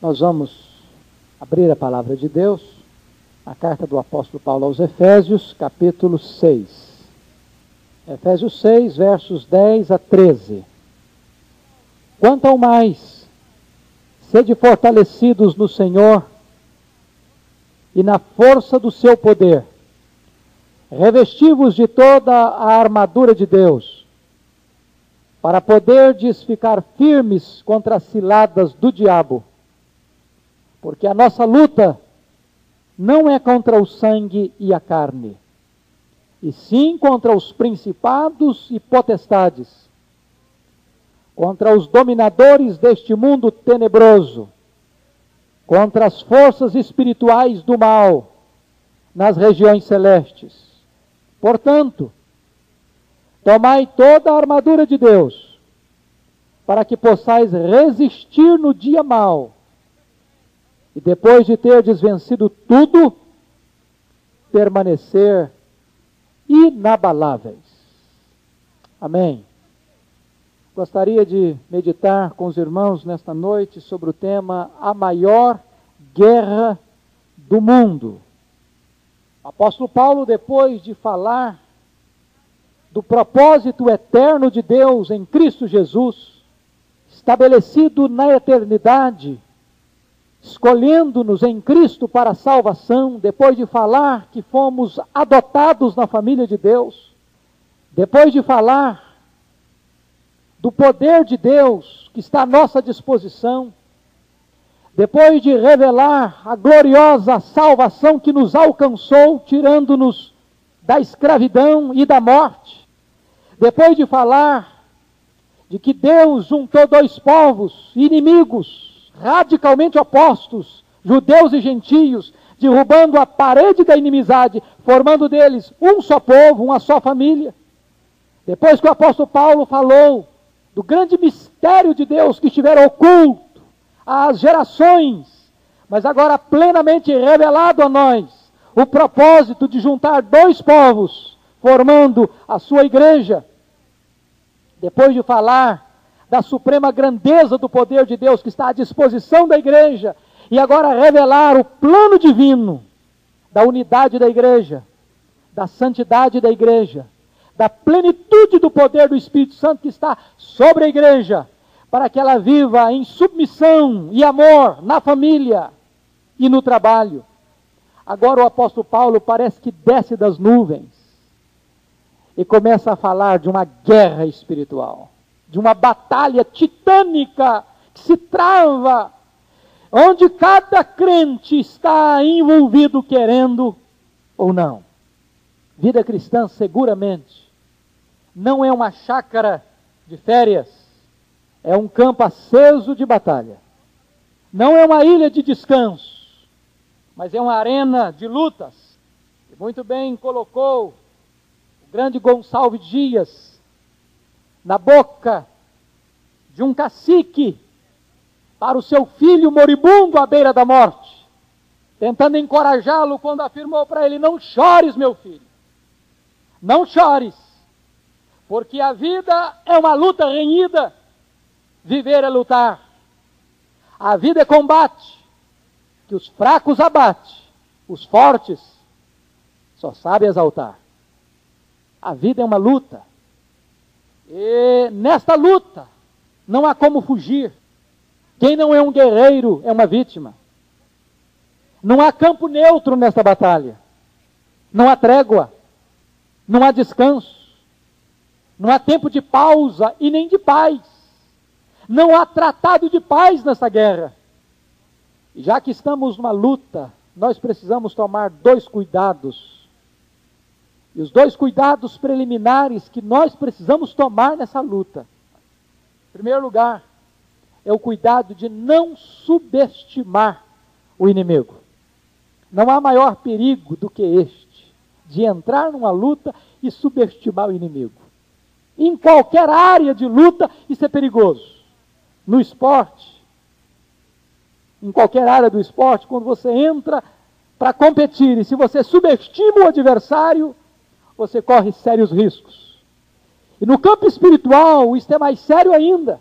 Nós vamos abrir a palavra de Deus, a carta do apóstolo Paulo aos Efésios, capítulo 6. Efésios 6, versos 10 a 13. Quanto ao mais, sede fortalecidos no Senhor e na força do seu poder. Revestivos de toda a armadura de Deus, para poderdes ficar firmes contra as ciladas do diabo porque a nossa luta não é contra o sangue e a carne, e sim contra os principados e potestades, contra os dominadores deste mundo tenebroso, contra as forças espirituais do mal nas regiões celestes. Portanto, tomai toda a armadura de Deus, para que possais resistir no dia mau e depois de ter desvencido tudo, permanecer inabaláveis. Amém. Gostaria de meditar com os irmãos nesta noite sobre o tema A Maior Guerra do Mundo. Apóstolo Paulo, depois de falar do propósito eterno de Deus em Cristo Jesus, estabelecido na eternidade, escolhendo-nos em Cristo para a salvação, depois de falar que fomos adotados na família de Deus, depois de falar do poder de Deus que está à nossa disposição, depois de revelar a gloriosa salvação que nos alcançou, tirando-nos da escravidão e da morte, depois de falar de que Deus juntou dois povos inimigos, radicalmente opostos, judeus e gentios, derrubando a parede da inimizade, formando deles um só povo, uma só família. Depois que o apóstolo Paulo falou do grande mistério de Deus que estiver oculto às gerações, mas agora plenamente revelado a nós, o propósito de juntar dois povos, formando a sua igreja. Depois de falar da suprema grandeza do poder de Deus que está à disposição da igreja, e agora revelar o plano divino da unidade da igreja, da santidade da igreja, da plenitude do poder do Espírito Santo que está sobre a igreja, para que ela viva em submissão e amor na família e no trabalho. Agora o apóstolo Paulo parece que desce das nuvens e começa a falar de uma guerra espiritual de uma batalha titânica que se trava, onde cada crente está envolvido querendo ou não. Vida cristã, seguramente, não é uma chácara de férias, é um campo aceso de batalha. Não é uma ilha de descanso, mas é uma arena de lutas. E muito bem colocou o grande Gonçalves Dias na boca de um cacique para o seu filho moribundo à beira da morte, tentando encorajá-lo quando afirmou para ele: Não chores, meu filho, não chores, porque a vida é uma luta renhida, viver é lutar. A vida é combate, que os fracos abate, os fortes só sabem exaltar. A vida é uma luta. E nesta luta, não há como fugir. Quem não é um guerreiro é uma vítima. Não há campo neutro nesta batalha. Não há trégua. Não há descanso. Não há tempo de pausa e nem de paz. Não há tratado de paz nessa guerra. Já que estamos numa luta, nós precisamos tomar dois cuidados e os dois cuidados preliminares que nós precisamos tomar nessa luta. Em primeiro lugar, é o cuidado de não subestimar o inimigo. Não há maior perigo do que este, de entrar numa luta e subestimar o inimigo. Em qualquer área de luta, isso é perigoso. No esporte, em qualquer área do esporte, quando você entra para competir e se você subestima o adversário, você corre sérios riscos. E no campo espiritual, isso é mais sério ainda.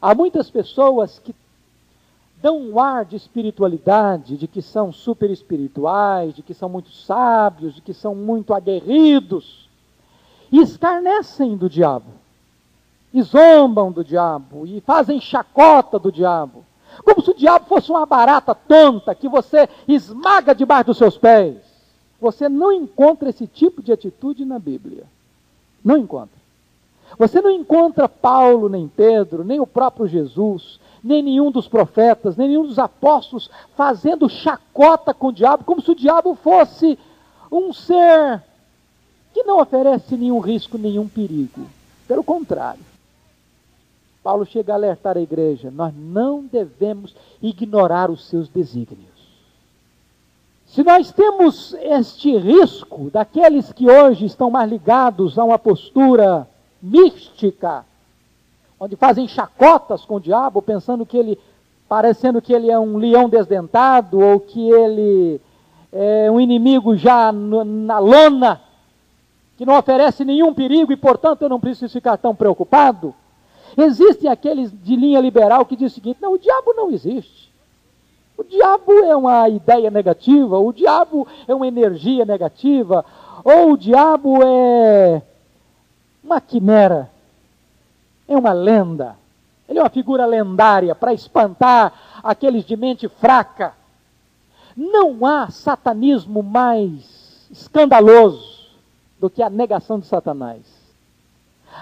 Há muitas pessoas que dão um ar de espiritualidade, de que são super espirituais, de que são muito sábios, de que são muito aguerridos, e escarnecem do diabo, e zombam do diabo, e fazem chacota do diabo, como se o diabo fosse uma barata tonta que você esmaga debaixo dos seus pés. Você não encontra esse tipo de atitude na Bíblia. Não encontra. Você não encontra Paulo, nem Pedro, nem o próprio Jesus, nem nenhum dos profetas, nem nenhum dos apóstolos fazendo chacota com o diabo, como se o diabo fosse um ser que não oferece nenhum risco, nenhum perigo. Pelo contrário. Paulo chega a alertar a igreja: nós não devemos ignorar os seus desígnios. Se nós temos este risco daqueles que hoje estão mais ligados a uma postura mística, onde fazem chacotas com o diabo, pensando que ele, parecendo que ele é um leão desdentado, ou que ele é um inimigo já na lona, que não oferece nenhum perigo e, portanto, eu não preciso ficar tão preocupado. Existem aqueles de linha liberal que dizem o seguinte: não, o diabo não existe. O diabo é uma ideia negativa, o diabo é uma energia negativa, ou o diabo é uma quimera, é uma lenda. Ele é uma figura lendária para espantar aqueles de mente fraca. Não há satanismo mais escandaloso do que a negação de Satanás.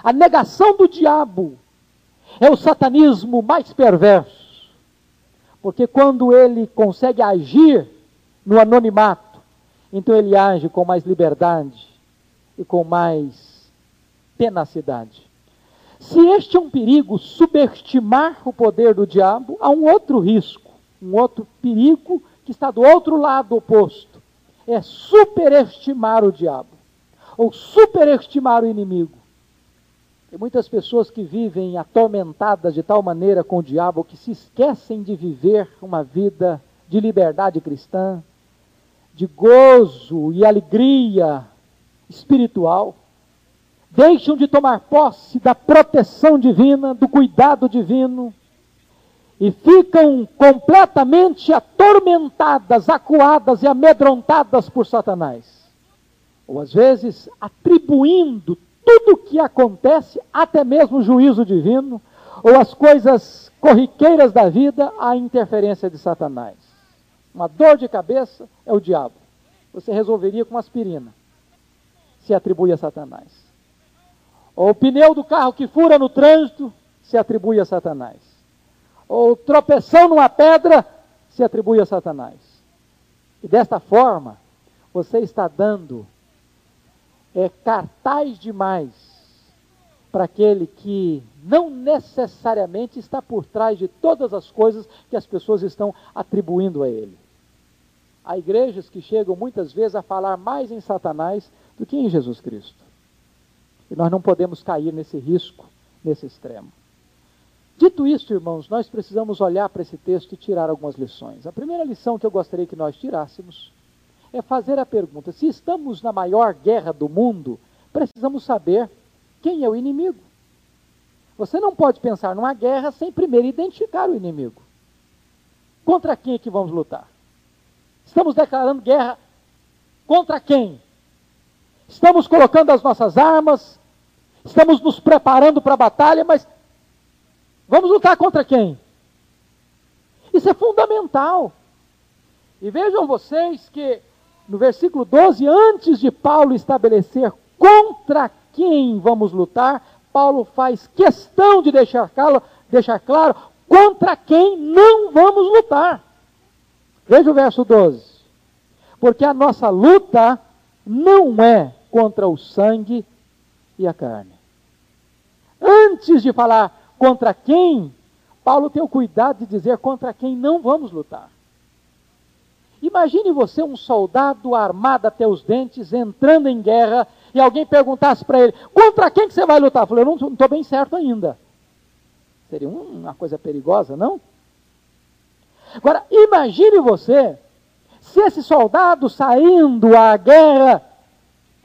A negação do diabo é o satanismo mais perverso. Porque quando ele consegue agir no anonimato, então ele age com mais liberdade e com mais tenacidade. Se este é um perigo, subestimar o poder do diabo, há um outro risco, um outro perigo que está do outro lado oposto. É superestimar o diabo, ou superestimar o inimigo. Tem muitas pessoas que vivem atormentadas de tal maneira com o diabo que se esquecem de viver uma vida de liberdade cristã, de gozo e alegria espiritual deixam de tomar posse da proteção divina, do cuidado divino, e ficam completamente atormentadas, acuadas e amedrontadas por Satanás. Ou às vezes atribuindo tudo o que acontece, até mesmo o juízo divino, ou as coisas corriqueiras da vida, à interferência de Satanás. Uma dor de cabeça é o diabo. Você resolveria com aspirina, se atribui a Satanás. Ou o pneu do carro que fura no trânsito se atribui a Satanás. Ou tropeção numa pedra se atribui a Satanás. E desta forma, você está dando é, cartaz demais para aquele que não necessariamente está por trás de todas as coisas que as pessoas estão atribuindo a ele. Há igrejas que chegam muitas vezes a falar mais em Satanás do que em Jesus Cristo. E nós não podemos cair nesse risco, nesse extremo. Dito isso, irmãos, nós precisamos olhar para esse texto e tirar algumas lições. A primeira lição que eu gostaria que nós tirássemos é fazer a pergunta: se estamos na maior guerra do mundo, precisamos saber quem é o inimigo. Você não pode pensar numa guerra sem primeiro identificar o inimigo. Contra quem é que vamos lutar? Estamos declarando guerra contra quem? Estamos colocando as nossas armas, estamos nos preparando para a batalha, mas vamos lutar contra quem? Isso é fundamental. E vejam vocês que no versículo 12, antes de Paulo estabelecer contra quem vamos lutar, Paulo faz questão de deixar claro, deixar claro contra quem não vamos lutar. Veja o verso 12. Porque a nossa luta não é contra o sangue e a carne. Antes de falar contra quem, Paulo tem o cuidado de dizer contra quem não vamos lutar. Imagine você um soldado armado até os dentes, entrando em guerra, e alguém perguntasse para ele, contra quem que você vai lutar? Falei, eu não estou bem certo ainda. Seria uma coisa perigosa, não? Agora, imagine você, se esse soldado saindo à guerra,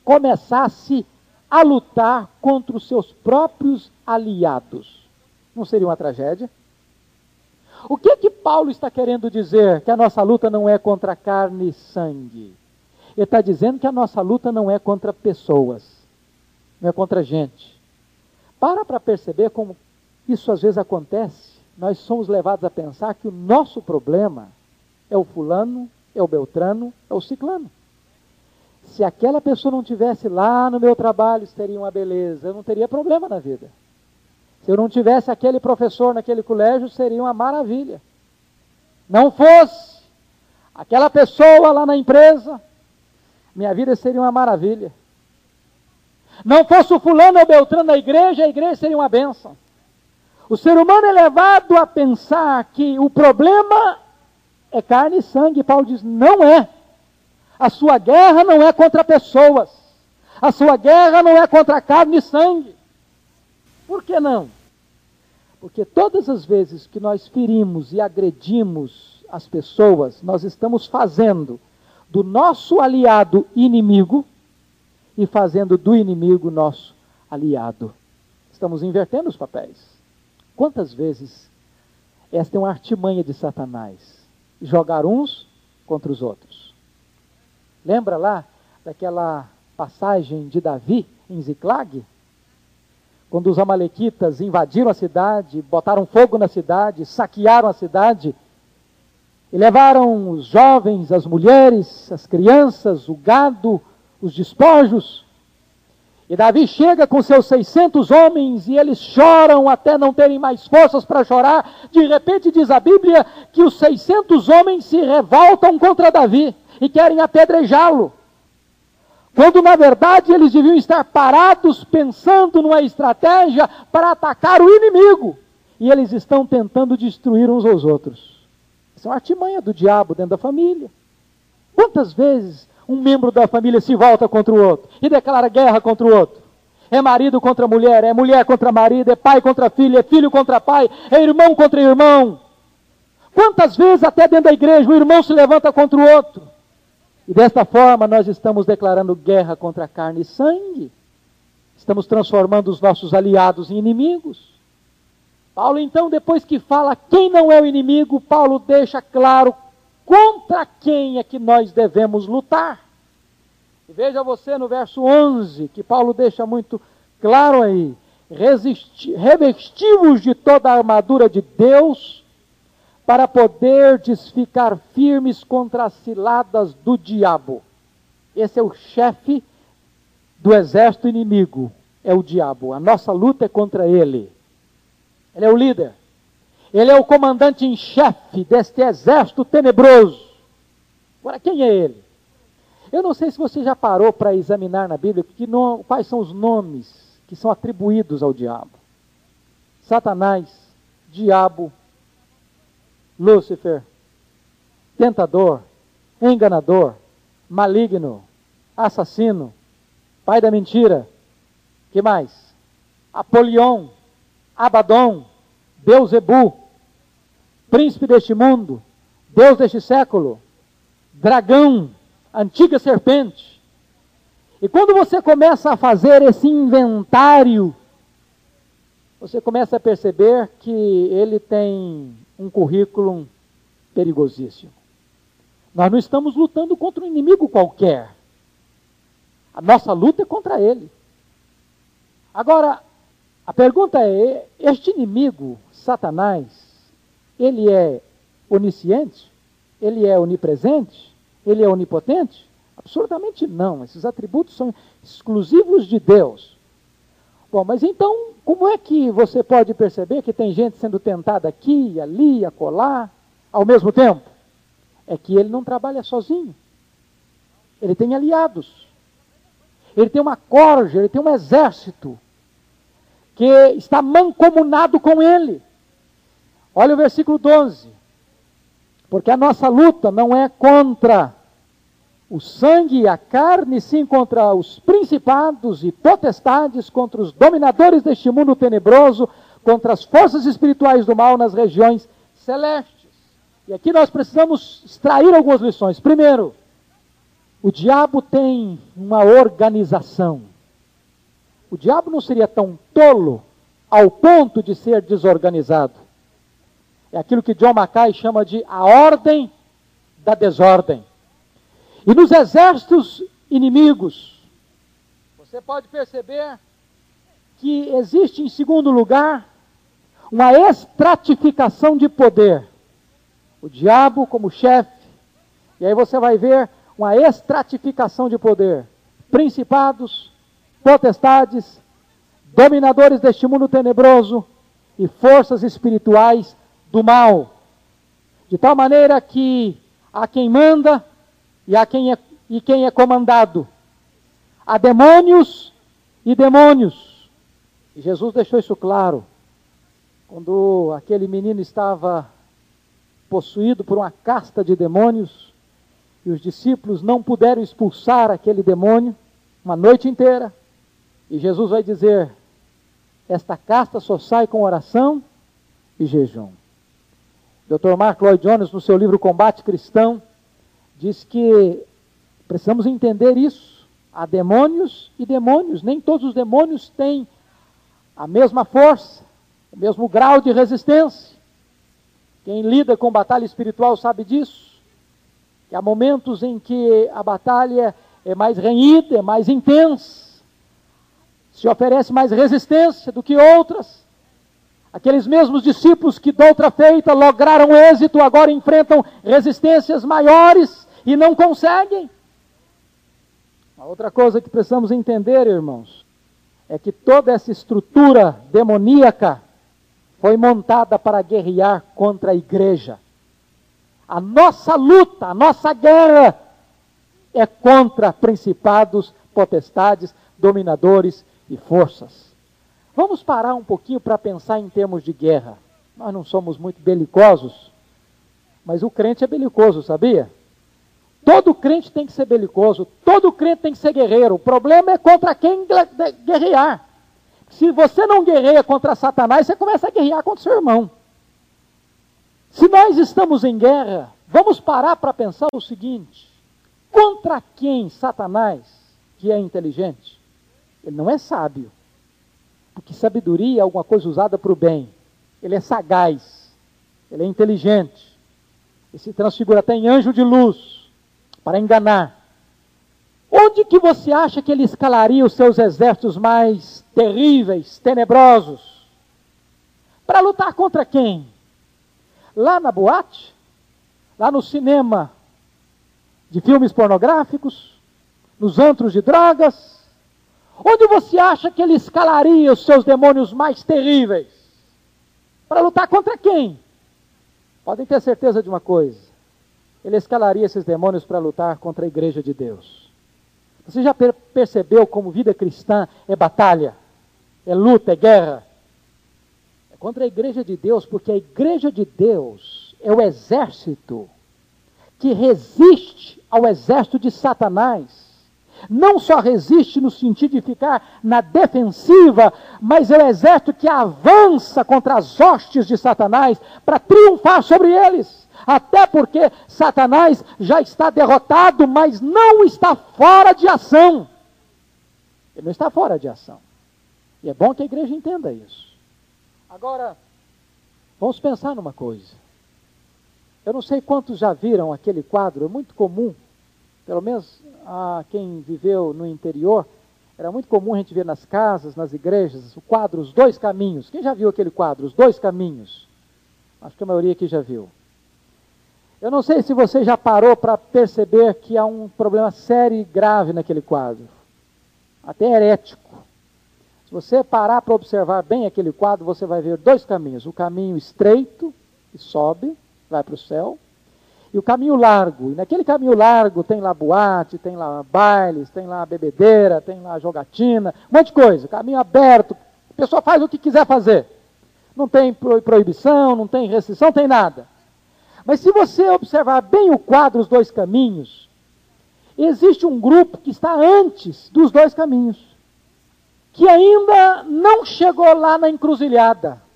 começasse a lutar contra os seus próprios aliados. Não seria uma tragédia? O que que Paulo está querendo dizer que a nossa luta não é contra carne e sangue. Ele está dizendo que a nossa luta não é contra pessoas, não é contra gente. Para para perceber como isso às vezes acontece. Nós somos levados a pensar que o nosso problema é o fulano, é o beltrano, é o ciclano. Se aquela pessoa não tivesse lá no meu trabalho, seria uma beleza, eu não teria problema na vida. Se eu não tivesse aquele professor naquele colégio, seria uma maravilha. Não fosse aquela pessoa lá na empresa, minha vida seria uma maravilha. Não fosse o fulano ou beltrano na igreja, a igreja seria uma bênção. O ser humano é levado a pensar que o problema é carne e sangue. Paulo diz: não é. A sua guerra não é contra pessoas. A sua guerra não é contra carne e sangue. Por que não? Porque todas as vezes que nós ferimos e agredimos as pessoas, nós estamos fazendo do nosso aliado inimigo e fazendo do inimigo nosso aliado. Estamos invertendo os papéis. Quantas vezes esta é uma artimanha de Satanás? Jogar uns contra os outros. Lembra lá daquela passagem de Davi em Ziclag? Quando os amalequitas invadiram a cidade, botaram fogo na cidade, saquearam a cidade, e levaram os jovens, as mulheres, as crianças, o gado, os despojos. E Davi chega com seus 600 homens e eles choram até não terem mais forças para chorar. De repente diz a Bíblia que os 600 homens se revoltam contra Davi e querem apedrejá-lo. Quando na verdade eles deviam estar parados pensando numa estratégia para atacar o inimigo. E eles estão tentando destruir uns aos outros. Isso é uma artimanha do diabo dentro da família. Quantas vezes um membro da família se volta contra o outro e declara guerra contra o outro? É marido contra mulher, é mulher contra marido, é pai contra filho, é filho contra pai, é irmão contra irmão. Quantas vezes, até dentro da igreja, o irmão se levanta contra o outro? E desta forma nós estamos declarando guerra contra carne e sangue. Estamos transformando os nossos aliados em inimigos. Paulo, então, depois que fala quem não é o inimigo, Paulo deixa claro contra quem é que nós devemos lutar. E veja você no verso 11, que Paulo deixa muito claro aí: revestivos de toda a armadura de Deus, para poderdes ficar firmes contra as ciladas do diabo. Esse é o chefe do exército inimigo, é o diabo. A nossa luta é contra ele. Ele é o líder. Ele é o comandante em chefe deste exército tenebroso. Agora, quem é ele? Eu não sei se você já parou para examinar na Bíblia quais são os nomes que são atribuídos ao diabo: Satanás, diabo, Lúcifer, tentador, enganador, maligno, assassino, pai da mentira. Que mais? Apolion, Abaddon, Beuzebu, príncipe deste mundo, Deus deste século, dragão, antiga serpente. E quando você começa a fazer esse inventário, você começa a perceber que ele tem um currículo perigosíssimo. Nós não estamos lutando contra um inimigo qualquer. A nossa luta é contra ele. Agora, a pergunta é: este inimigo, Satanás, ele é onisciente? Ele é onipresente? Ele é onipotente? Absolutamente não. Esses atributos são exclusivos de Deus. Bom, mas então, como é que você pode perceber que tem gente sendo tentada aqui, ali, acolá, ao mesmo tempo? É que ele não trabalha sozinho. Ele tem aliados. Ele tem uma corja, ele tem um exército que está mancomunado com ele. Olha o versículo 12. Porque a nossa luta não é contra o sangue e a carne, sim contra os principados e potestades, contra os dominadores deste mundo tenebroso, contra as forças espirituais do mal nas regiões celestes. E aqui nós precisamos extrair algumas lições. Primeiro, o diabo tem uma organização. O diabo não seria tão tolo ao ponto de ser desorganizado. É aquilo que John Mackay chama de a ordem da desordem. E nos exércitos inimigos, você pode perceber que existe, em segundo lugar, uma estratificação de poder. O diabo como chefe, e aí você vai ver uma estratificação de poder. Principados, potestades, dominadores deste mundo tenebroso e forças espirituais do mal. De tal maneira que há quem manda e há quem é, e quem é comandado. Há demônios e demônios. E Jesus deixou isso claro. Quando aquele menino estava possuído por uma casta de demônios, e os discípulos não puderam expulsar aquele demônio uma noite inteira, e Jesus vai dizer: esta casta só sai com oração e jejum. Dr. Mark Lloyd Jones, no seu livro Combate Cristão, diz que precisamos entender isso. Há demônios e demônios. Nem todos os demônios têm a mesma força, o mesmo grau de resistência. Quem lida com batalha espiritual sabe disso. Que há momentos em que a batalha é mais renhida, é mais intensa se oferece mais resistência do que outras. Aqueles mesmos discípulos que, doutra feita, lograram êxito, agora enfrentam resistências maiores e não conseguem. A outra coisa que precisamos entender, irmãos, é que toda essa estrutura demoníaca foi montada para guerrear contra a igreja. A nossa luta, a nossa guerra é contra principados, potestades, dominadores e forças. Vamos parar um pouquinho para pensar em termos de guerra. Nós não somos muito belicosos, mas o crente é belicoso, sabia? Todo crente tem que ser belicoso, todo crente tem que ser guerreiro. O problema é contra quem guerrear. Se você não guerreia contra Satanás, você começa a guerrear contra seu irmão. Se nós estamos em guerra, vamos parar para pensar o seguinte: contra quem Satanás, que é inteligente, ele não é sábio. Porque sabedoria é alguma coisa usada para o bem. Ele é sagaz. Ele é inteligente. Ele se transfigura até em anjo de luz para enganar. Onde que você acha que ele escalaria os seus exércitos mais terríveis, tenebrosos? Para lutar contra quem? Lá na boate? Lá no cinema de filmes pornográficos? Nos antros de drogas? Onde você acha que ele escalaria os seus demônios mais terríveis? Para lutar contra quem? Podem ter certeza de uma coisa: ele escalaria esses demônios para lutar contra a igreja de Deus. Você já percebeu como vida cristã é batalha, é luta, é guerra? É contra a igreja de Deus, porque a igreja de Deus é o exército que resiste ao exército de Satanás não só resiste no sentido de ficar na defensiva, mas é o exército que avança contra as hostes de Satanás para triunfar sobre eles. Até porque Satanás já está derrotado, mas não está fora de ação. Ele não está fora de ação. E é bom que a igreja entenda isso. Agora, vamos pensar numa coisa. Eu não sei quantos já viram aquele quadro, é muito comum pelo menos a quem viveu no interior, era muito comum a gente ver nas casas, nas igrejas, o quadro Os Dois Caminhos. Quem já viu aquele quadro, Os Dois Caminhos? Acho que a maioria aqui já viu. Eu não sei se você já parou para perceber que há um problema sério e grave naquele quadro, até herético. Se você parar para observar bem aquele quadro, você vai ver dois caminhos: o caminho estreito, que sobe, vai para o céu, e o caminho largo. E naquele caminho largo tem lá boate, tem lá bailes, tem lá bebedeira, tem lá jogatina, um monte de coisa. Caminho aberto. A pessoa faz o que quiser fazer. Não tem proibição, não tem restrição, não tem nada. Mas se você observar bem o quadro, os dois caminhos, existe um grupo que está antes dos dois caminhos, que ainda não chegou lá na encruzilhada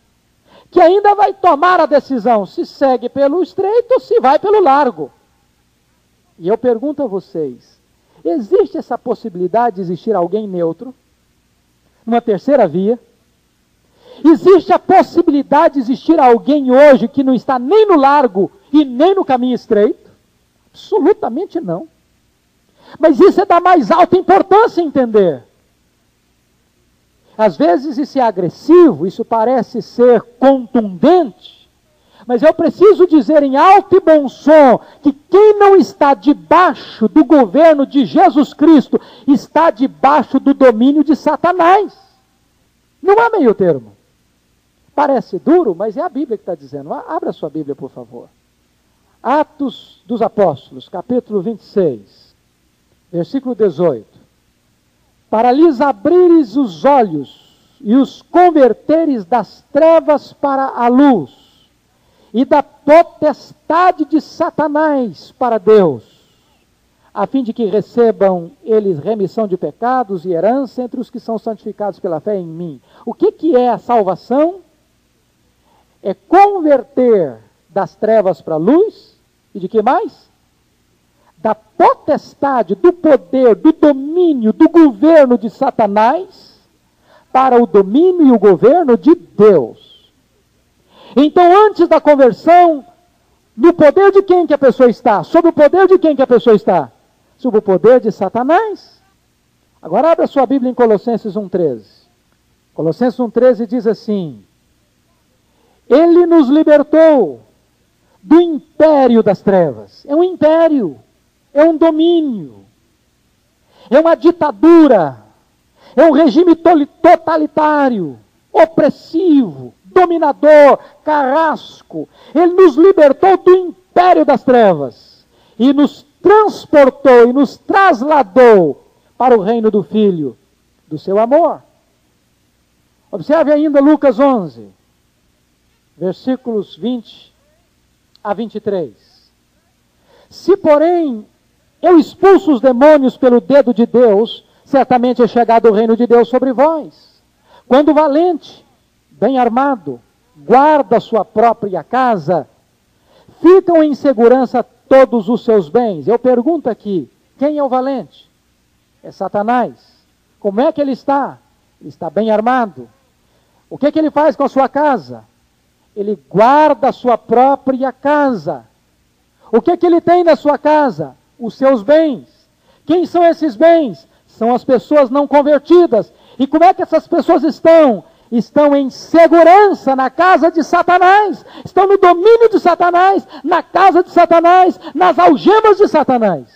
que ainda vai tomar a decisão se segue pelo estreito ou se vai pelo largo. E eu pergunto a vocês: existe essa possibilidade de existir alguém neutro? Uma terceira via? Existe a possibilidade de existir alguém hoje que não está nem no largo e nem no caminho estreito? Absolutamente não. Mas isso é da mais alta importância entender. Às vezes isso é agressivo, isso parece ser contundente, mas eu preciso dizer em alto e bom som que quem não está debaixo do governo de Jesus Cristo está debaixo do domínio de Satanás. Não há meio termo. Parece duro, mas é a Bíblia que está dizendo. Abra sua Bíblia, por favor. Atos dos Apóstolos, capítulo 26, versículo 18. Para lhes abrires os olhos e os converteres das trevas para a luz, e da potestade de Satanás para Deus, a fim de que recebam eles remissão de pecados e herança entre os que são santificados pela fé em mim. O que, que é a salvação? É converter das trevas para a luz e de que mais? Da potestade, do poder, do domínio, do governo de Satanás para o domínio e o governo de Deus. Então, antes da conversão, no poder de quem que a pessoa está? Sob o poder de quem que a pessoa está? Sob o poder de Satanás. Agora abra sua Bíblia em Colossenses 1,13. Colossenses 1,13 diz assim: Ele nos libertou do império das trevas. É um império, é um domínio, é uma ditadura, é um regime totalitário, opressivo, dominador, carrasco. Ele nos libertou do império das trevas e nos transportou e nos trasladou para o reino do Filho, do seu amor. Observe ainda Lucas 11, versículos 20 a 23. Se, porém, eu expulso os demônios pelo dedo de Deus, certamente é chegado o reino de Deus sobre vós. Quando valente, bem armado, guarda sua própria casa, ficam em segurança todos os seus bens. Eu pergunto aqui: quem é o valente? É Satanás. Como é que ele está? Ele está bem armado. O que, é que ele faz com a sua casa? Ele guarda a sua própria casa. O que, que ele tem na sua casa? Os seus bens. Quem são esses bens? São as pessoas não convertidas. E como é que essas pessoas estão? Estão em segurança na casa de Satanás, estão no domínio de Satanás, na casa de Satanás, nas algemas de Satanás.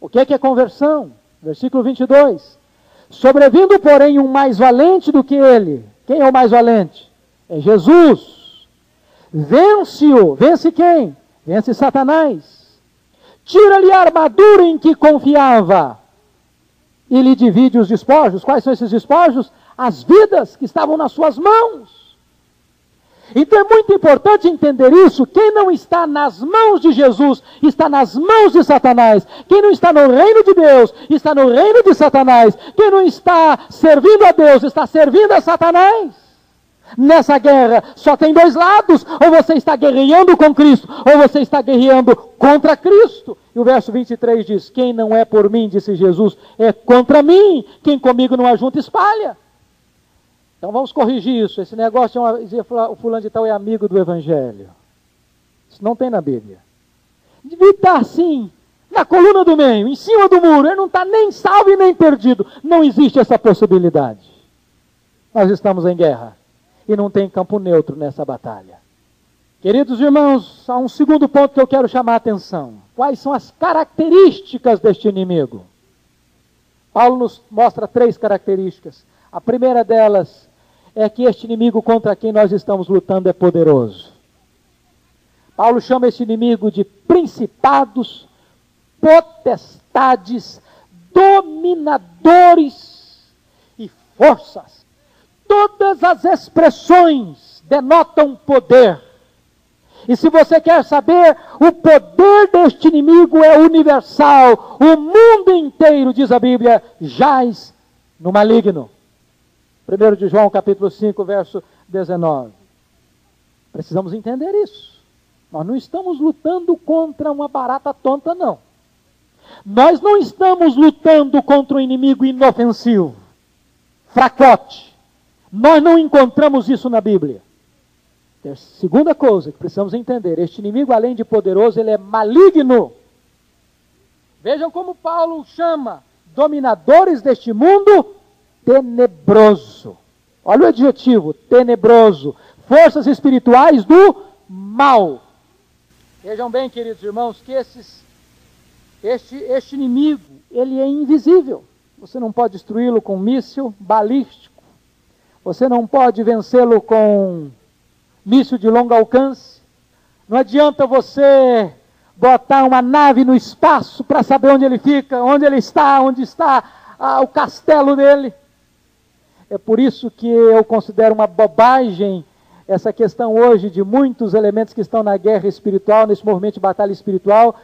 O que é, que é conversão? Versículo 22. Sobrevindo, porém, um mais valente do que ele. Quem é o mais valente? É Jesus. Vence-o. Vence quem? Vence Satanás. Tira-lhe a armadura em que confiava e lhe divide os despojos. Quais são esses despojos? As vidas que estavam nas suas mãos. Então é muito importante entender isso. Quem não está nas mãos de Jesus está nas mãos de Satanás. Quem não está no reino de Deus está no reino de Satanás. Quem não está servindo a Deus está servindo a Satanás. Nessa guerra só tem dois lados: ou você está guerreando com Cristo, ou você está guerreando contra Cristo. E o verso 23 diz: Quem não é por mim, disse Jesus, é contra mim. Quem comigo não ajunta, espalha. Então vamos corrigir isso. Esse negócio de uma, dizer o fulano de tal é amigo do Evangelho. Isso não tem na Bíblia. Devia estar assim, na coluna do meio, em cima do muro. Ele não está nem salvo e nem perdido. Não existe essa possibilidade. Nós estamos em guerra e não tem campo neutro nessa batalha. Queridos irmãos, há um segundo ponto que eu quero chamar a atenção. Quais são as características deste inimigo? Paulo nos mostra três características. A primeira delas é que este inimigo contra quem nós estamos lutando é poderoso. Paulo chama este inimigo de principados, potestades, dominadores e forças. Todas as expressões denotam poder. E se você quer saber, o poder deste inimigo é universal. O mundo inteiro, diz a Bíblia, jaz no maligno. 1 de João, capítulo 5, verso 19. Precisamos entender isso. Nós não estamos lutando contra uma barata tonta, não. Nós não estamos lutando contra um inimigo inofensivo, fracote Nós não encontramos isso na Bíblia. Segunda coisa que precisamos entender: este inimigo, além de poderoso, ele é maligno. Vejam como Paulo chama dominadores deste mundo tenebroso. Olha o adjetivo: tenebroso. Forças espirituais do mal. Vejam bem, queridos irmãos, que esses, este, este inimigo, ele é invisível. Você não pode destruí-lo com míssil balístico. Você não pode vencê-lo com míssil de longo alcance. Não adianta você botar uma nave no espaço para saber onde ele fica, onde ele está, onde está ah, o castelo dele. É por isso que eu considero uma bobagem essa questão hoje de muitos elementos que estão na guerra espiritual, nesse movimento de batalha espiritual,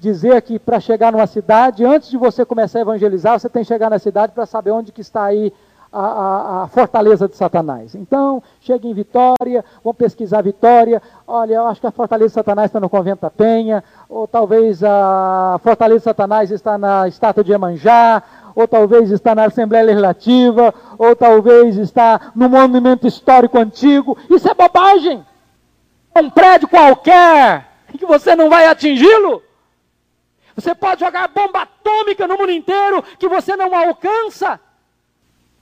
dizer que para chegar numa cidade, antes de você começar a evangelizar, você tem que chegar na cidade para saber onde que está aí a, a, a, fortaleza de Satanás. Então, chega em Vitória, vão pesquisar Vitória. Olha, eu acho que a fortaleza de Satanás está no Convento da Penha, ou talvez a fortaleza de Satanás está na estátua de Emanjá, ou talvez está na Assembleia Legislativa, ou talvez está no monumento histórico antigo. Isso é bobagem. Um prédio qualquer que você não vai atingi-lo. Você pode jogar bomba atômica no mundo inteiro que você não alcança.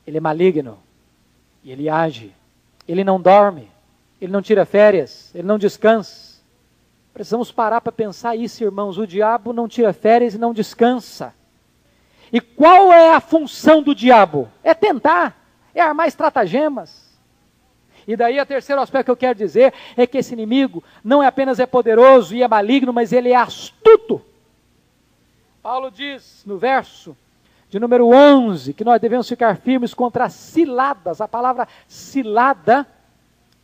Ele é maligno. E ele age. Ele não dorme. Ele não tira férias. Ele não descansa. Precisamos parar para pensar isso, irmãos. O diabo não tira férias e não descansa. E qual é a função do diabo? É tentar, é armar estratagemas. E daí o terceiro aspecto que eu quero dizer é que esse inimigo não é apenas é poderoso e é maligno, mas ele é astuto. Paulo diz no verso de número 11, que nós devemos ficar firmes contra as ciladas. A palavra cilada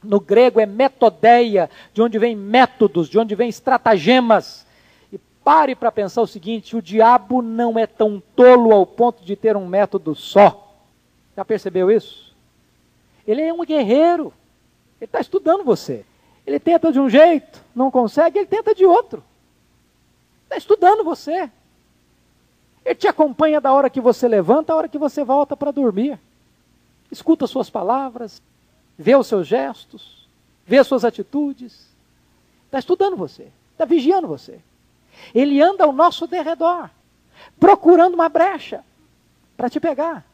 no grego é metodeia, de onde vem métodos, de onde vem estratagemas. E pare para pensar o seguinte: o diabo não é tão tolo ao ponto de ter um método só. Já percebeu isso? Ele é um guerreiro. Ele está estudando você. Ele tenta de um jeito, não consegue, ele tenta de outro. Está estudando você. Ele te acompanha da hora que você levanta à hora que você volta para dormir. Escuta suas palavras, vê os seus gestos, vê as suas atitudes. Está estudando você, está vigiando você. Ele anda ao nosso derredor, procurando uma brecha para te pegar.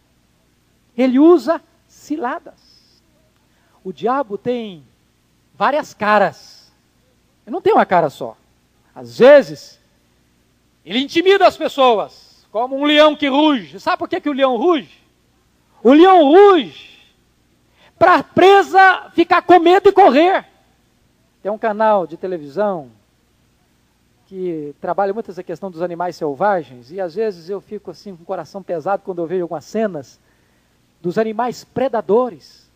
Ele usa ciladas. O diabo tem várias caras. Ele não tem uma cara só. Às vezes, ele intimida as pessoas como um leão que ruge. Sabe por que, que o leão ruge? O leão ruge para a presa ficar com medo e correr. Tem um canal de televisão que trabalha muito essa questão dos animais selvagens, e às vezes eu fico assim com o coração pesado quando eu vejo algumas cenas dos animais predadores.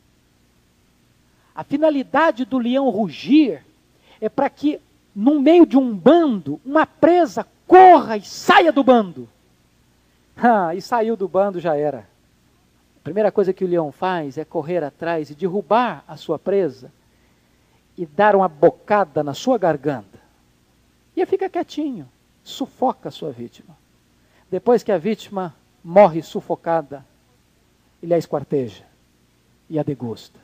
A finalidade do leão rugir é para que, no meio de um bando, uma presa corra e saia do bando. Ah, e saiu do bando, já era. A primeira coisa que o leão faz é correr atrás e derrubar a sua presa e dar uma bocada na sua garganta. E fica quietinho, sufoca a sua vítima. Depois que a vítima morre sufocada, ele a esquarteja e a degusta.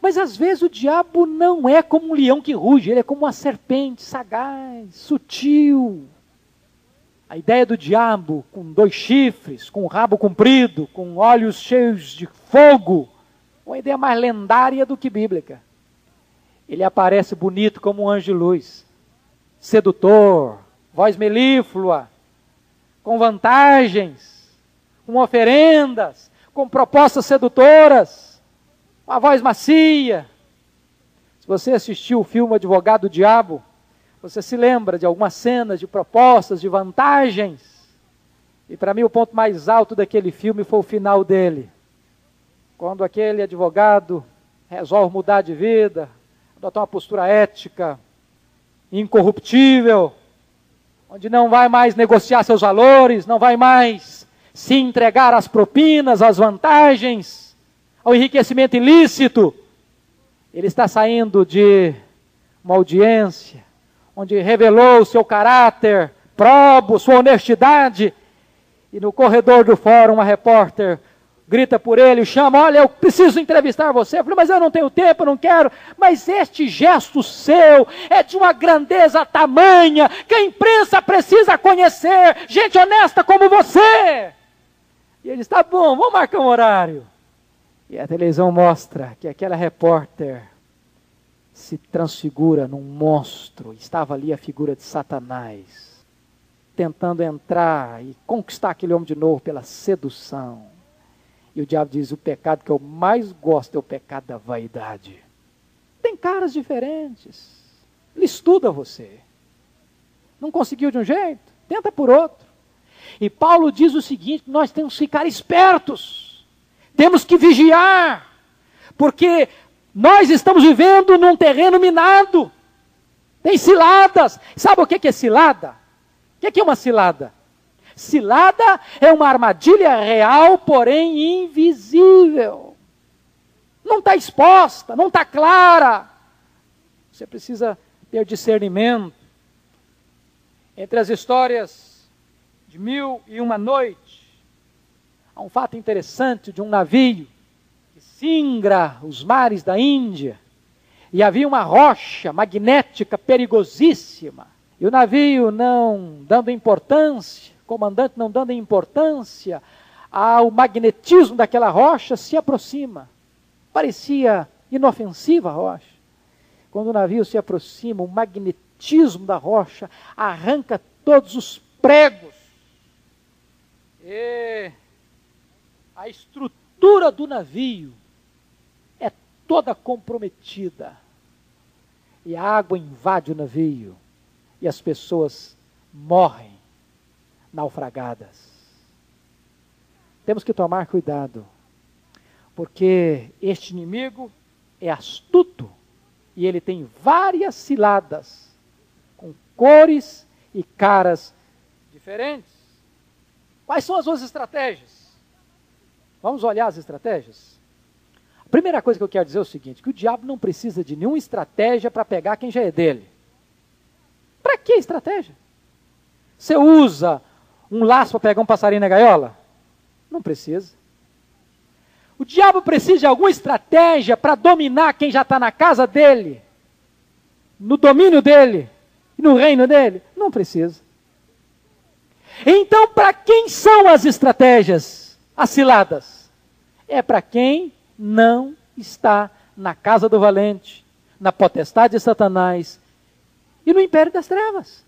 Mas às vezes o diabo não é como um leão que ruge, ele é como uma serpente sagaz, sutil, a ideia do diabo com dois chifres, com um rabo comprido, com olhos cheios de fogo, uma ideia mais lendária do que bíblica. Ele aparece bonito como um anjo de luz, sedutor, voz melíflua, com vantagens, com oferendas, com propostas sedutoras, uma voz macia. Se você assistiu o filme Advogado do Diabo, você se lembra de algumas cenas, de propostas, de vantagens? E para mim o ponto mais alto daquele filme foi o final dele. Quando aquele advogado resolve mudar de vida, adotar uma postura ética, incorruptível, onde não vai mais negociar seus valores, não vai mais se entregar às propinas, às vantagens, ao enriquecimento ilícito. Ele está saindo de uma audiência onde revelou o seu caráter probo, sua honestidade. E no corredor do fórum, uma repórter grita por ele, chama, olha, eu preciso entrevistar você. Eu falei, mas eu não tenho tempo, não quero. Mas este gesto seu é de uma grandeza tamanha que a imprensa precisa conhecer. Gente honesta como você. E ele está bom, vamos marcar um horário. E a televisão mostra que aquela repórter se transfigura num monstro. Estava ali a figura de Satanás, tentando entrar e conquistar aquele homem de novo pela sedução. E o diabo diz: o pecado que eu mais gosto é o pecado da vaidade. Tem caras diferentes. Ele estuda você. Não conseguiu de um jeito? Tenta por outro. E Paulo diz o seguinte: nós temos que ficar espertos temos que vigiar, porque nós estamos vivendo num terreno minado. Tem ciladas. Sabe o que é cilada? O que é uma cilada? Cilada é uma armadilha real, porém invisível. Não está exposta, não está clara. Você precisa ter discernimento. Entre as histórias de mil e uma noite, Há um fato interessante de um navio singra os mares da Índia. E havia uma rocha magnética perigosíssima. E o navio não dando importância, o comandante não dando importância ao magnetismo daquela rocha, se aproxima. Parecia inofensiva a rocha. Quando o navio se aproxima, o magnetismo da rocha arranca todos os pregos. E a estrutura do navio toda comprometida. E a água invade o navio e as pessoas morrem naufragadas. Temos que tomar cuidado, porque este inimigo é astuto e ele tem várias ciladas com cores e caras diferentes. Quais são as suas estratégias? Vamos olhar as estratégias? A primeira coisa que eu quero dizer é o seguinte: que o diabo não precisa de nenhuma estratégia para pegar quem já é dele. Para que estratégia? Você usa um laço para pegar um passarinho na gaiola? Não precisa. O diabo precisa de alguma estratégia para dominar quem já está na casa dele, no domínio dele e no reino dele? Não precisa. Então, para quem são as estratégias? as ciladas. É para quem não está na casa do valente, na potestade de Satanás e no império das trevas.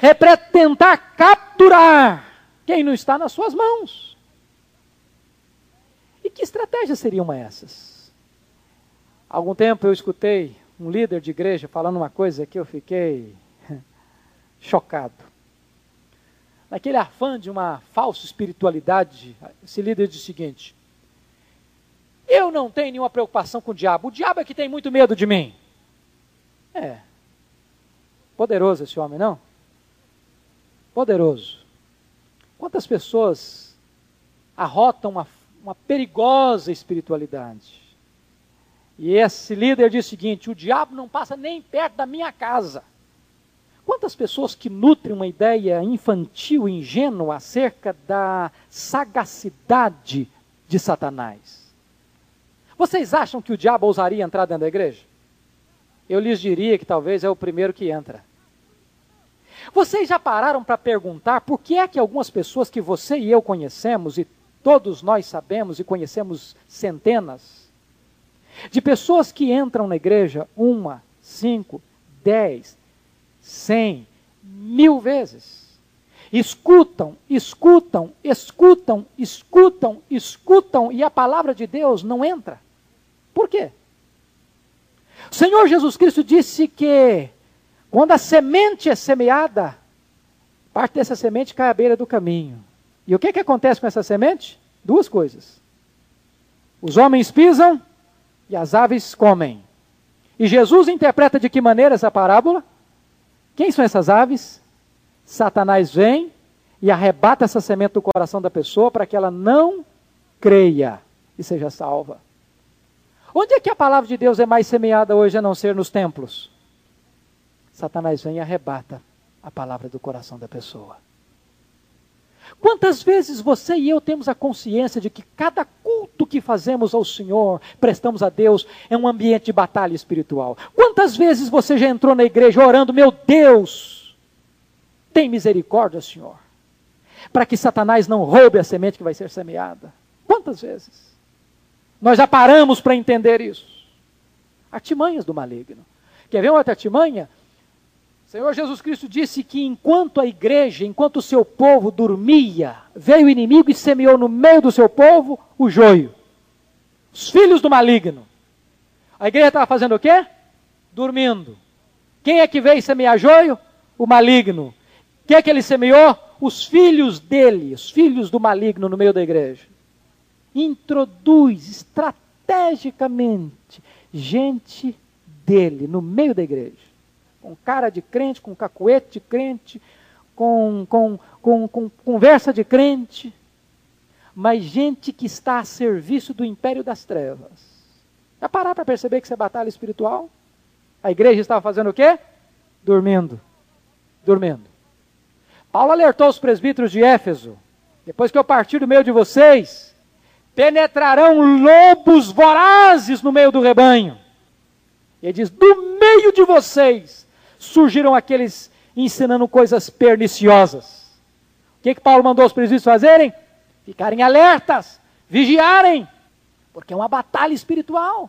É para tentar capturar quem não está nas suas mãos. E que estratégias seriam essas? Há algum tempo eu escutei um líder de igreja falando uma coisa que eu fiquei chocado naquele afã de uma falsa espiritualidade, esse líder diz o seguinte: Eu não tenho nenhuma preocupação com o diabo, o diabo é que tem muito medo de mim. É. Poderoso esse homem, não? Poderoso. Quantas pessoas arrotam uma, uma perigosa espiritualidade? E esse líder diz o seguinte: o diabo não passa nem perto da minha casa. Quantas pessoas que nutrem uma ideia infantil, ingênua acerca da sagacidade de Satanás? Vocês acham que o diabo ousaria entrar dentro da igreja? Eu lhes diria que talvez é o primeiro que entra. Vocês já pararam para perguntar por que é que algumas pessoas que você e eu conhecemos, e todos nós sabemos e conhecemos centenas, de pessoas que entram na igreja uma, cinco, dez, cem, mil vezes. Escutam, escutam, escutam, escutam, escutam e a palavra de Deus não entra. Por quê? O Senhor Jesus Cristo disse que quando a semente é semeada, parte dessa semente cai à beira do caminho. E o que, que acontece com essa semente? Duas coisas. Os homens pisam e as aves comem. E Jesus interpreta de que maneira essa parábola? Quem são essas aves? Satanás vem e arrebata essa semente do coração da pessoa para que ela não creia e seja salva. Onde é que a palavra de Deus é mais semeada hoje a não ser nos templos? Satanás vem e arrebata a palavra do coração da pessoa. Quantas vezes você e eu temos a consciência de que cada culto que fazemos ao Senhor, prestamos a Deus, é um ambiente de batalha espiritual? Quantas vezes você já entrou na igreja orando, meu Deus, tem misericórdia, Senhor, para que Satanás não roube a semente que vai ser semeada? Quantas vezes? Nós já paramos para entender isso. Artimanhas do maligno. Quer ver uma outra artimanha? Senhor Jesus Cristo disse que enquanto a igreja, enquanto o seu povo dormia, veio o inimigo e semeou no meio do seu povo o joio. Os filhos do maligno. A igreja estava fazendo o quê? Dormindo. Quem é que veio semear joio? O maligno. Quem é que ele semeou? Os filhos dele, os filhos do maligno no meio da igreja. Introduz estrategicamente gente dele no meio da igreja com cara de crente, com cacuete de crente, com, com, com, com conversa de crente, mas gente que está a serviço do império das trevas. Já parar para perceber que isso é batalha espiritual? A igreja estava fazendo o quê? Dormindo. Dormindo. Paulo alertou os presbíteros de Éfeso: depois que eu partir do meio de vocês, penetrarão lobos vorazes no meio do rebanho. E ele diz: do meio de vocês surgiram aqueles ensinando coisas perniciosas. O que, que Paulo mandou os presbíteros fazerem? Ficarem alertas, vigiarem, porque é uma batalha espiritual.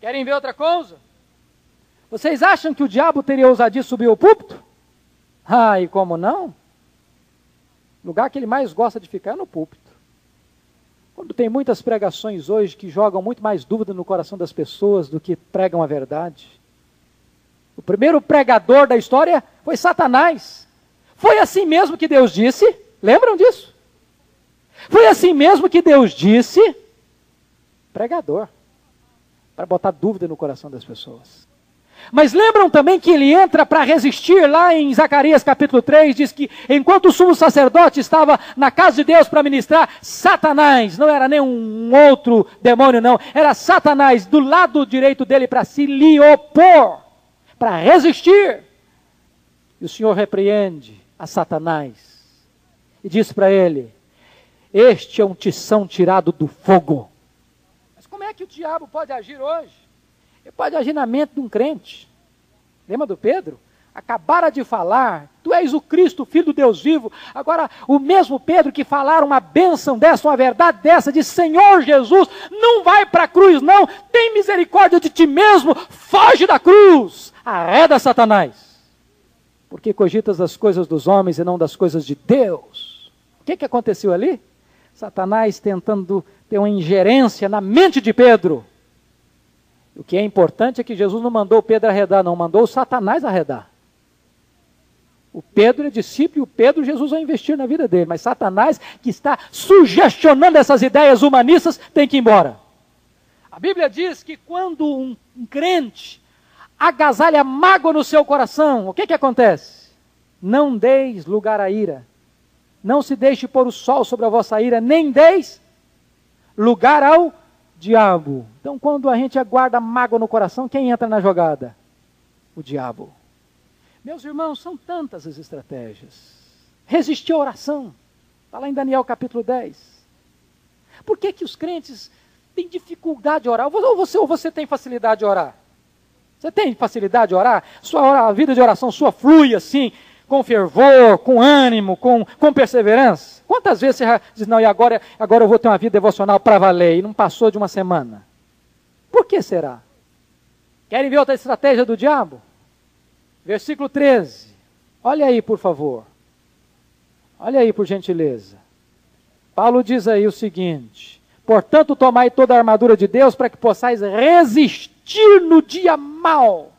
Querem ver outra coisa? Vocês acham que o diabo teria ousadia subir ao púlpito? Ah, e como não? O lugar que ele mais gosta de ficar é no púlpito. Quando tem muitas pregações hoje que jogam muito mais dúvida no coração das pessoas do que pregam a verdade. O primeiro pregador da história foi Satanás. Foi assim mesmo que Deus disse. Lembram disso? Foi assim mesmo que Deus disse. Pregador. Para botar dúvida no coração das pessoas. Mas lembram também que ele entra para resistir lá em Zacarias capítulo 3, diz que enquanto o sumo sacerdote estava na casa de Deus para ministrar, Satanás, não era nem um outro demônio não, era Satanás do lado direito dele para se lhe opor para resistir. E o Senhor repreende a Satanás e diz para ele: Este é um tição tirado do fogo. Mas como é que o diabo pode agir hoje? Pode agir na mente de um crente. Lembra do Pedro? acabara de falar, tu és o Cristo, filho do Deus vivo. Agora, o mesmo Pedro que falaram uma bênção dessa, uma verdade dessa, de Senhor Jesus, não vai para a cruz, não, tem misericórdia de ti mesmo, foge da cruz, arreda Satanás. Porque cogitas das coisas dos homens e não das coisas de Deus. O que, que aconteceu ali? Satanás tentando ter uma ingerência na mente de Pedro. O que é importante é que Jesus não mandou Pedro arredar, não, mandou Satanás arredar. O Pedro é discípulo e o Pedro Jesus vai investir na vida dele. Mas Satanás, que está sugestionando essas ideias humanistas, tem que ir embora. A Bíblia diz que quando um, um crente agasalha mágoa no seu coração, o que, que acontece? Não deis lugar à ira. Não se deixe pôr o sol sobre a vossa ira, nem deis lugar ao diabo. Então, quando a gente aguarda mágoa no coração, quem entra na jogada? O diabo. Meus irmãos, são tantas as estratégias. Resistir à oração. Está lá em Daniel capítulo 10. Por que, que os crentes têm dificuldade de orar? Ou você, ou você tem facilidade de orar? Você tem facilidade de orar? Sua a vida de oração sua flui assim, com fervor, com ânimo, com, com perseverança? Quantas vezes você diz, não, e agora, agora eu vou ter uma vida devocional para valer, e não passou de uma semana? Por que será? Querem ver outra estratégia do diabo? Versículo 13. Olha aí, por favor. Olha aí, por gentileza. Paulo diz aí o seguinte: Portanto, tomai toda a armadura de Deus para que possais resistir no dia mal.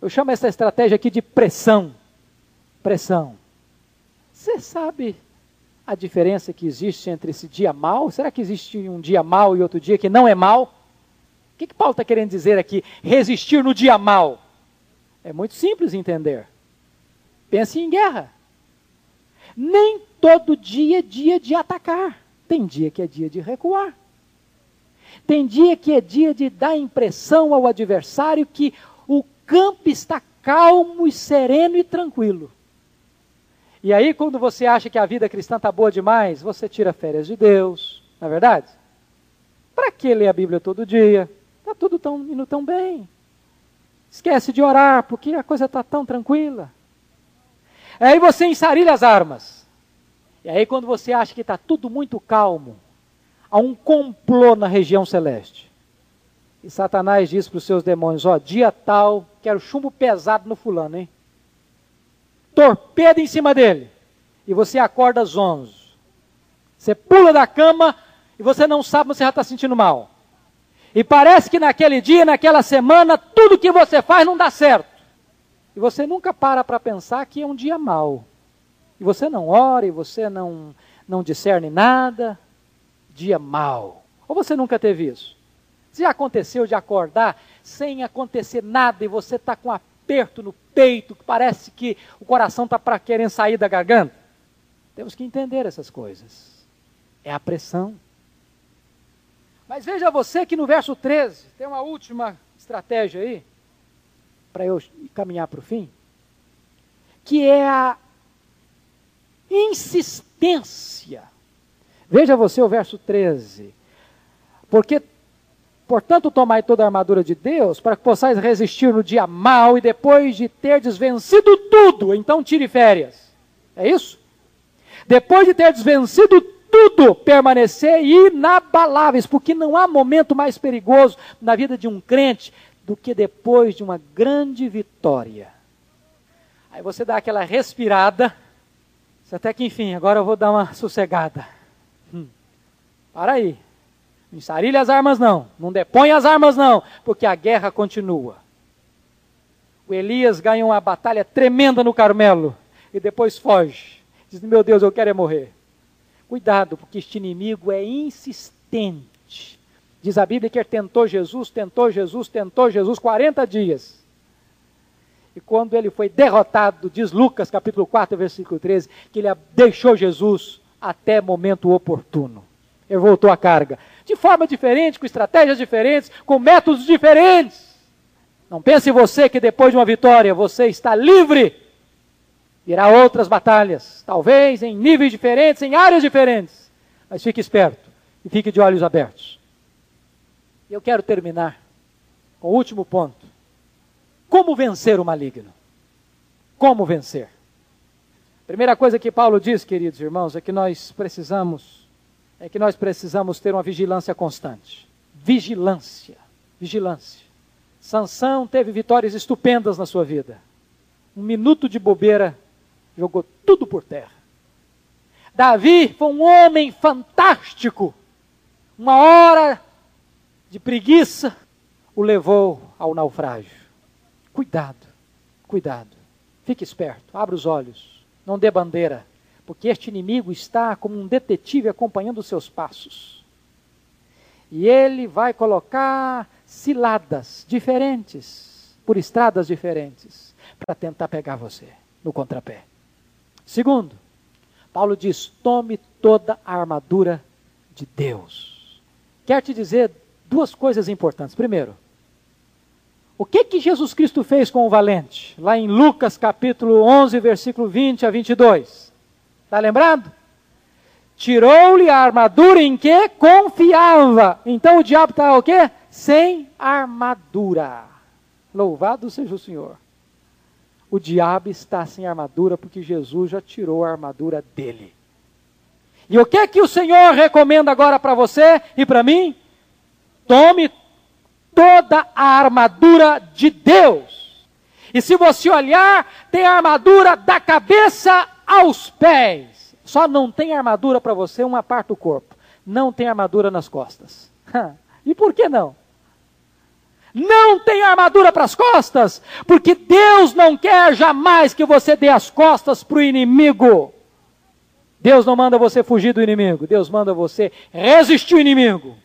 Eu chamo essa estratégia aqui de pressão. Pressão. Você sabe a diferença que existe entre esse dia mal? Será que existe um dia mal e outro dia que não é mal? O que, que Paulo está querendo dizer aqui? Resistir no dia mal. É muito simples entender. Pense em guerra. Nem todo dia é dia de atacar. Tem dia que é dia de recuar. Tem dia que é dia de dar impressão ao adversário que o campo está calmo e sereno e tranquilo. E aí, quando você acha que a vida cristã está boa demais, você tira férias de Deus, não é verdade? Para que ler a Bíblia todo dia? Está tudo tão, indo tão bem. Esquece de orar, porque a coisa está tão tranquila. Aí você ensarilha as armas. E aí, quando você acha que está tudo muito calmo, há um complô na região celeste. E Satanás diz para os seus demônios: Ó, dia tal, quero chumbo pesado no fulano, hein? Torpedo em cima dele. E você acorda às 11. Você pula da cama e você não sabe, você já está sentindo mal. E parece que naquele dia, naquela semana, tudo que você faz não dá certo. E você nunca para para pensar que é um dia mau. E você não ora, e você não, não discerne nada. Dia mau. Ou você nunca teve isso? Se aconteceu de acordar sem acontecer nada e você está com aperto no peito, que parece que o coração está para querer sair da garganta? Temos que entender essas coisas. É a pressão. Mas veja você que no verso 13 tem uma última estratégia aí, para eu caminhar para o fim, que é a insistência. Veja você o verso 13. Porque, portanto, tomai toda a armadura de Deus, para que possais resistir no dia mau e depois de terdes vencido tudo, então tire férias. É isso? Depois de terdes vencido tudo permanecer inabaláveis, porque não há momento mais perigoso na vida de um crente do que depois de uma grande vitória. Aí você dá aquela respirada, até que enfim, agora eu vou dar uma sossegada. Hum, para aí. Não ensarilha as armas não, não depõe as armas não, porque a guerra continua. O Elias ganha uma batalha tremenda no Carmelo e depois foge. Diz: Meu Deus, eu quero é morrer. Cuidado, porque este inimigo é insistente. Diz a Bíblia que ele tentou Jesus, tentou Jesus, tentou Jesus 40 dias. E quando ele foi derrotado, diz Lucas capítulo 4, versículo 13, que ele deixou Jesus até momento oportuno. Voltou à carga. De forma diferente, com estratégias diferentes, com métodos diferentes. Não pense você que depois de uma vitória você está livre Virá outras batalhas, talvez em níveis diferentes, em áreas diferentes. Mas fique esperto e fique de olhos abertos. Eu quero terminar com o último ponto. Como vencer o maligno? Como vencer? Primeira coisa que Paulo diz, queridos irmãos, é que nós precisamos é que nós precisamos ter uma vigilância constante. Vigilância, vigilância. Sansão teve vitórias estupendas na sua vida. Um minuto de bobeira jogou tudo por terra. Davi foi um homem fantástico. Uma hora de preguiça o levou ao naufrágio. Cuidado, cuidado. Fique esperto, abra os olhos, não dê bandeira, porque este inimigo está como um detetive acompanhando os seus passos. E ele vai colocar ciladas diferentes, por estradas diferentes, para tentar pegar você no contrapé. Segundo, Paulo diz: tome toda a armadura de Deus. Quer te dizer duas coisas importantes. Primeiro, o que que Jesus Cristo fez com o valente? Lá em Lucas capítulo 11, versículo 20 a 22. Está lembrado? Tirou-lhe a armadura em que confiava. Então o diabo está o quê? Sem armadura. Louvado seja o Senhor o diabo está sem armadura porque Jesus já tirou a armadura dele. E o que é que o Senhor recomenda agora para você e para mim? Tome toda a armadura de Deus. E se você olhar, tem a armadura da cabeça aos pés. Só não tem armadura para você uma parte do corpo. Não tem armadura nas costas. e por que não? Não tem armadura para as costas, porque Deus não quer jamais que você dê as costas para o inimigo. Deus não manda você fugir do inimigo, Deus manda você resistir o inimigo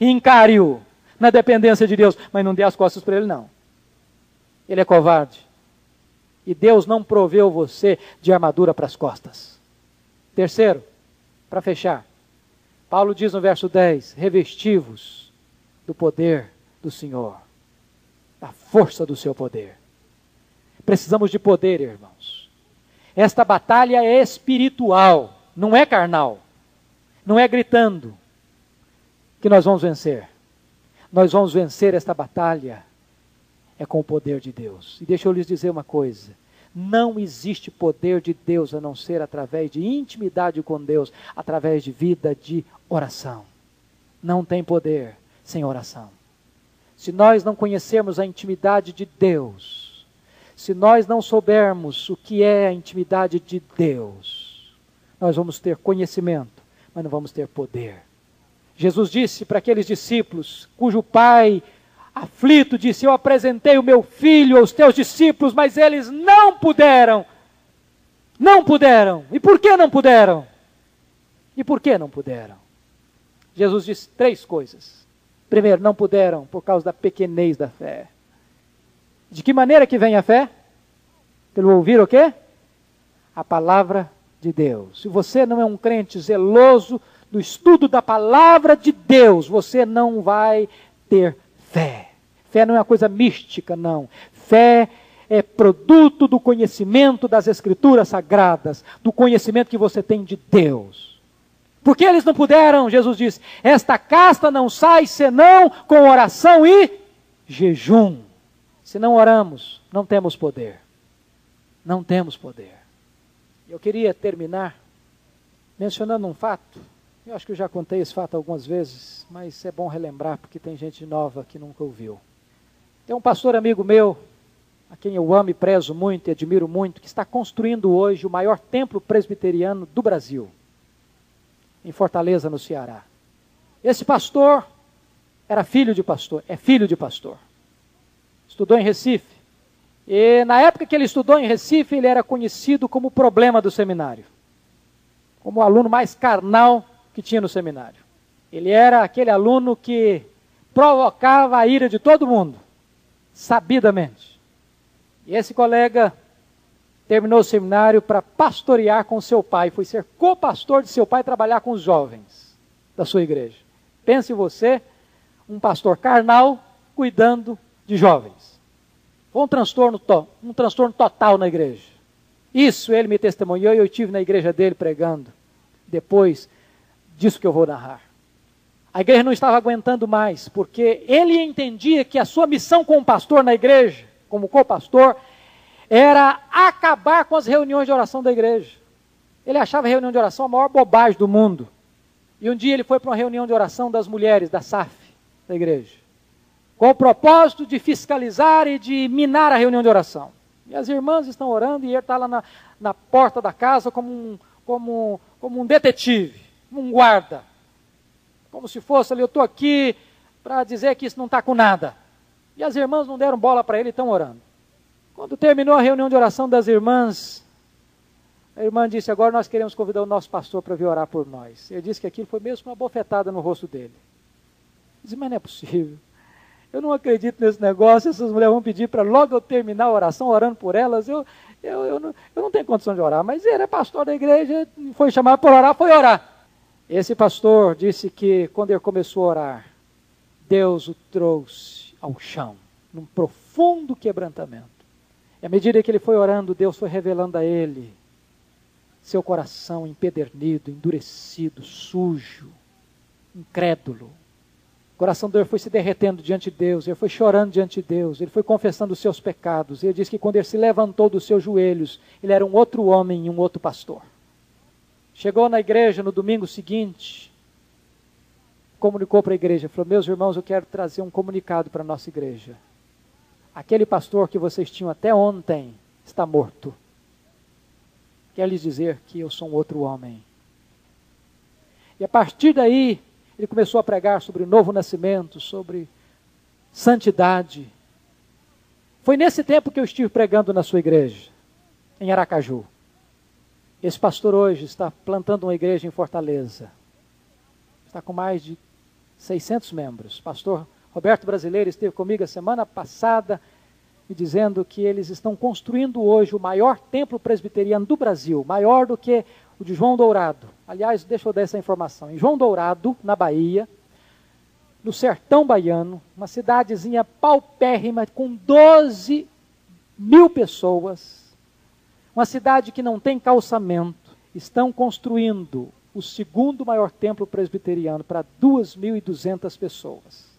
encare-o na dependência de Deus, mas não dê as costas para ele, não. Ele é covarde. E Deus não proveu você de armadura para as costas. Terceiro, para fechar, Paulo diz no verso 10: revestivos do poder do Senhor da força do seu poder. Precisamos de poder, irmãos. Esta batalha é espiritual, não é carnal. Não é gritando que nós vamos vencer. Nós vamos vencer esta batalha é com o poder de Deus. E deixa eu lhes dizer uma coisa: não existe poder de Deus a não ser através de intimidade com Deus, através de vida de oração. Não tem poder sem oração. Se nós não conhecermos a intimidade de Deus, se nós não soubermos o que é a intimidade de Deus, nós vamos ter conhecimento, mas não vamos ter poder. Jesus disse para aqueles discípulos cujo pai aflito, disse: Eu apresentei o meu filho aos teus discípulos, mas eles não puderam. Não puderam. E por que não puderam? E por que não puderam? Jesus disse três coisas. Primeiro, não puderam por causa da pequenez da fé. De que maneira que vem a fé? Pelo ouvir o quê? A palavra de Deus. Se você não é um crente zeloso do estudo da palavra de Deus, você não vai ter fé. Fé não é uma coisa mística, não. Fé é produto do conhecimento das Escrituras Sagradas, do conhecimento que você tem de Deus. Porque eles não puderam, Jesus disse, esta casta não sai senão com oração e jejum. Se não oramos, não temos poder. Não temos poder. Eu queria terminar mencionando um fato eu acho que eu já contei esse fato algumas vezes, mas é bom relembrar porque tem gente nova que nunca ouviu. Tem um pastor amigo meu, a quem eu amo e prezo muito e admiro muito, que está construindo hoje o maior templo presbiteriano do Brasil, em Fortaleza, no Ceará. Esse pastor era filho de pastor, é filho de pastor. Estudou em Recife. E na época que ele estudou em Recife, ele era conhecido como o problema do seminário. Como o aluno mais carnal que tinha no seminário. Ele era aquele aluno que provocava a ira de todo mundo, sabidamente. E esse colega terminou o seminário para pastorear com seu pai, foi ser co-pastor de seu pai e trabalhar com os jovens da sua igreja. Pense você, um pastor carnal cuidando de jovens. Foi um transtorno, um transtorno total na igreja. Isso ele me testemunhou e eu estive na igreja dele pregando. Depois disso que eu vou narrar. A igreja não estava aguentando mais, porque ele entendia que a sua missão como pastor na igreja, como co-pastor, era acabar com as reuniões de oração da igreja. Ele achava a reunião de oração a maior bobagem do mundo. E um dia ele foi para uma reunião de oração das mulheres, da SAF, da igreja, com o propósito de fiscalizar e de minar a reunião de oração. E as irmãs estão orando e ele está lá na, na porta da casa como um, como, como um detetive um guarda. Como se fosse ali, eu estou aqui para dizer que isso não está com nada. E as irmãs não deram bola para ele e estão orando. Quando terminou a reunião de oração das irmãs, a irmã disse: Agora nós queremos convidar o nosso pastor para vir orar por nós. Ele disse que aquilo foi mesmo uma bofetada no rosto dele. Disse: Mas não é possível. Eu não acredito nesse negócio. Essas mulheres vão pedir para logo eu terminar a oração orando por elas. Eu, eu, eu, não, eu não tenho condição de orar. Mas ele é pastor da igreja, foi chamado para orar, foi orar. Esse pastor disse que quando ele começou a orar, Deus o trouxe ao chão, num profundo quebrantamento. E à medida que ele foi orando, Deus foi revelando a ele seu coração empedernido, endurecido, sujo, incrédulo. O coração dele foi se derretendo diante de Deus, ele foi chorando diante de Deus, ele foi confessando os seus pecados. Ele disse que quando ele se levantou dos seus joelhos, ele era um outro homem e um outro pastor. Chegou na igreja no domingo seguinte, comunicou para a igreja, falou: Meus irmãos, eu quero trazer um comunicado para a nossa igreja. Aquele pastor que vocês tinham até ontem está morto. Quer lhes dizer que eu sou um outro homem. E a partir daí, ele começou a pregar sobre o novo nascimento, sobre santidade. Foi nesse tempo que eu estive pregando na sua igreja, em Aracaju. Esse pastor hoje está plantando uma igreja em Fortaleza. Está com mais de 600 membros. Pastor Roberto Brasileiro esteve comigo a semana passada me dizendo que eles estão construindo hoje o maior templo presbiteriano do Brasil, maior do que o de João Dourado. Aliás, deixa eu dar essa informação. Em João Dourado, na Bahia, no sertão baiano, uma cidadezinha paupérrima com 12 mil pessoas, uma cidade que não tem calçamento, estão construindo o segundo maior templo presbiteriano para 2.200 pessoas.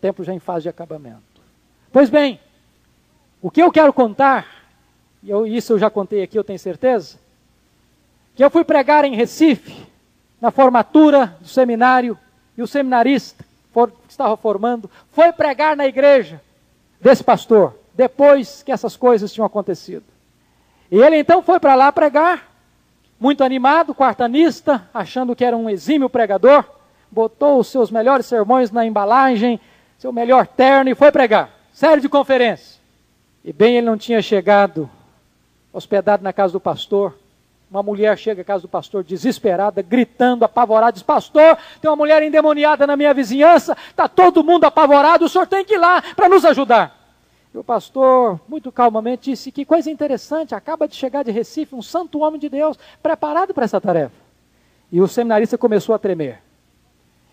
templo já em fase de acabamento. Pois bem, o que eu quero contar, e eu, isso eu já contei aqui, eu tenho certeza, que eu fui pregar em Recife, na formatura do seminário, e o seminarista for, que estava formando foi pregar na igreja desse pastor, depois que essas coisas tinham acontecido. E ele então foi para lá pregar, muito animado, quartanista, achando que era um exímio pregador, botou os seus melhores sermões na embalagem, seu melhor terno e foi pregar. Série de conferência. E bem ele não tinha chegado hospedado na casa do pastor. Uma mulher chega à casa do pastor desesperada, gritando, apavorada, diz: Pastor, tem uma mulher endemoniada na minha vizinhança, está todo mundo apavorado, o senhor tem que ir lá para nos ajudar. E o pastor, muito calmamente, disse: Que coisa interessante, acaba de chegar de Recife um santo homem de Deus, preparado para essa tarefa. E o seminarista começou a tremer.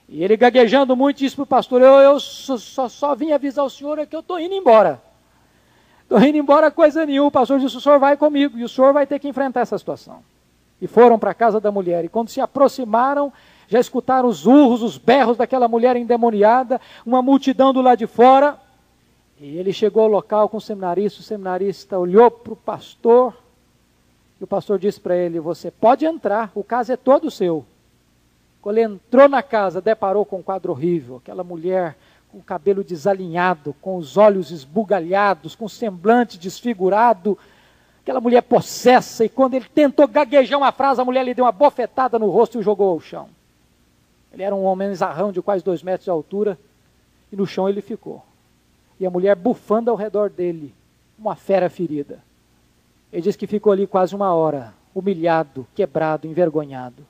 E ele gaguejando muito disse para o pastor: Eu, eu só, só, só, vim avisar o senhor é que eu estou indo embora. Estou indo embora coisa nenhuma. O pastor disse: O senhor vai comigo e o senhor vai ter que enfrentar essa situação. E foram para a casa da mulher. E quando se aproximaram, já escutaram os urros, os berros daquela mulher endemoniada, uma multidão do lado de fora. E ele chegou ao local com o seminarista, o seminarista olhou para o pastor, e o pastor disse para ele: Você pode entrar, o caso é todo seu. Quando ele entrou na casa, deparou com um quadro horrível, aquela mulher com o cabelo desalinhado, com os olhos esbugalhados, com o semblante desfigurado, aquela mulher possessa, e quando ele tentou gaguejar uma frase, a mulher lhe deu uma bofetada no rosto e o jogou ao chão. Ele era um homem zarrão de quase dois metros de altura, e no chão ele ficou e a mulher bufando ao redor dele, uma fera ferida. Ele diz que ficou ali quase uma hora, humilhado, quebrado, envergonhado.